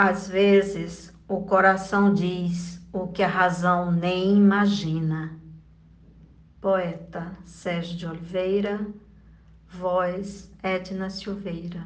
Às vezes, o coração diz o que a razão nem imagina. Poeta Sérgio de Oliveira, voz Edna Silveira.